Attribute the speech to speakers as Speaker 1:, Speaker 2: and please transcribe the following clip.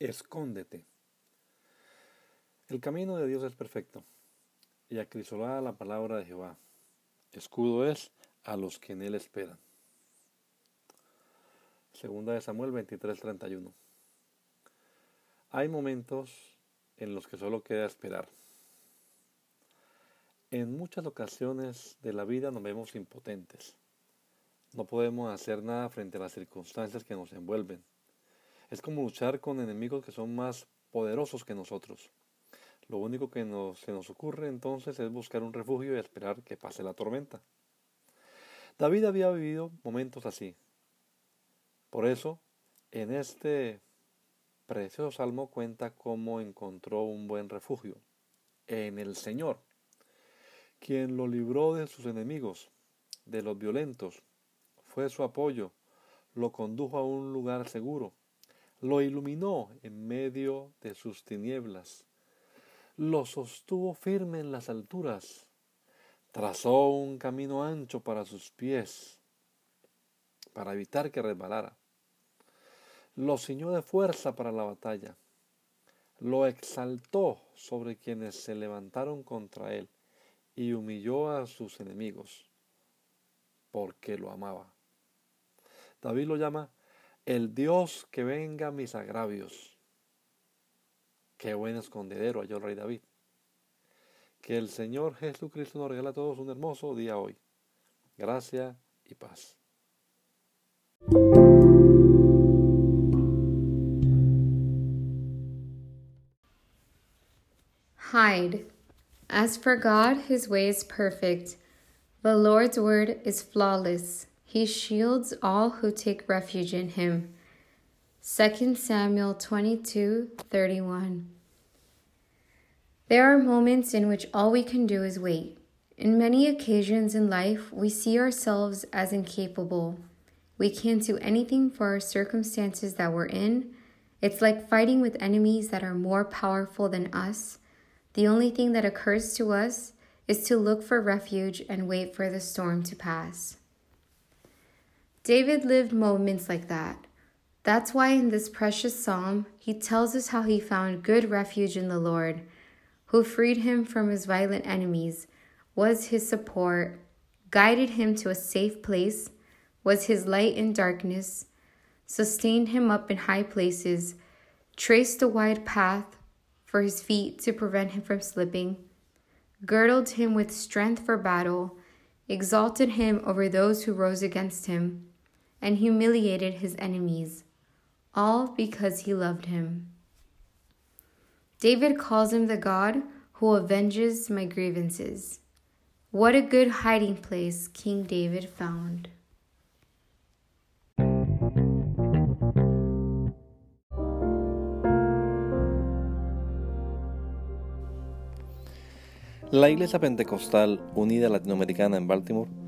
Speaker 1: Escóndete. El camino de Dios es perfecto, y acrisolada la palabra de Jehová. Escudo es a los que en él esperan. Segunda de Samuel 23:31. Hay momentos en los que solo queda esperar. En muchas ocasiones de la vida nos vemos impotentes. No podemos hacer nada frente a las circunstancias que nos envuelven es como luchar con enemigos que son más poderosos que nosotros. Lo único que nos, se nos ocurre entonces es buscar un refugio y esperar que pase la tormenta. David había vivido momentos así. Por eso, en este precioso salmo cuenta cómo encontró un buen refugio en el Señor, quien lo libró de sus enemigos, de los violentos, fue su apoyo, lo condujo a un lugar seguro, lo iluminó en medio de sus tinieblas, lo sostuvo firme en las alturas, trazó un camino ancho para sus pies, para evitar que resbalara, lo ciñó de fuerza para la batalla, lo exaltó sobre quienes se levantaron contra él y humilló a sus enemigos, porque lo amaba. David lo llama el Dios que venga mis agravios. Qué buen escondedero halló el rey David. Que el Señor Jesucristo nos regala a todos un hermoso día hoy. Gracia y paz.
Speaker 2: Hide. As for God, his way is perfect. The Lord's word is flawless. He shields all who take refuge in him. 2 Samuel 22 31. There are moments in which all we can do is wait. In many occasions in life, we see ourselves as incapable. We can't do anything for our circumstances that we're in. It's like fighting with enemies that are more powerful than us. The only thing that occurs to us is to look for refuge and wait for the storm to pass. David lived moments like that. That's why in this precious psalm, he tells us how he found good refuge in the Lord, who freed him from his violent enemies, was his support, guided him to a safe place, was his light in darkness, sustained him up in high places, traced a wide path for his feet to prevent him from slipping, girdled him with strength for battle, exalted him over those who rose against him and humiliated his enemies, all because he loved him. David calls him the God who avenges my grievances. What a good hiding place King David found.
Speaker 1: La Iglesia Pentecostal Unida Latinoamericana en Baltimore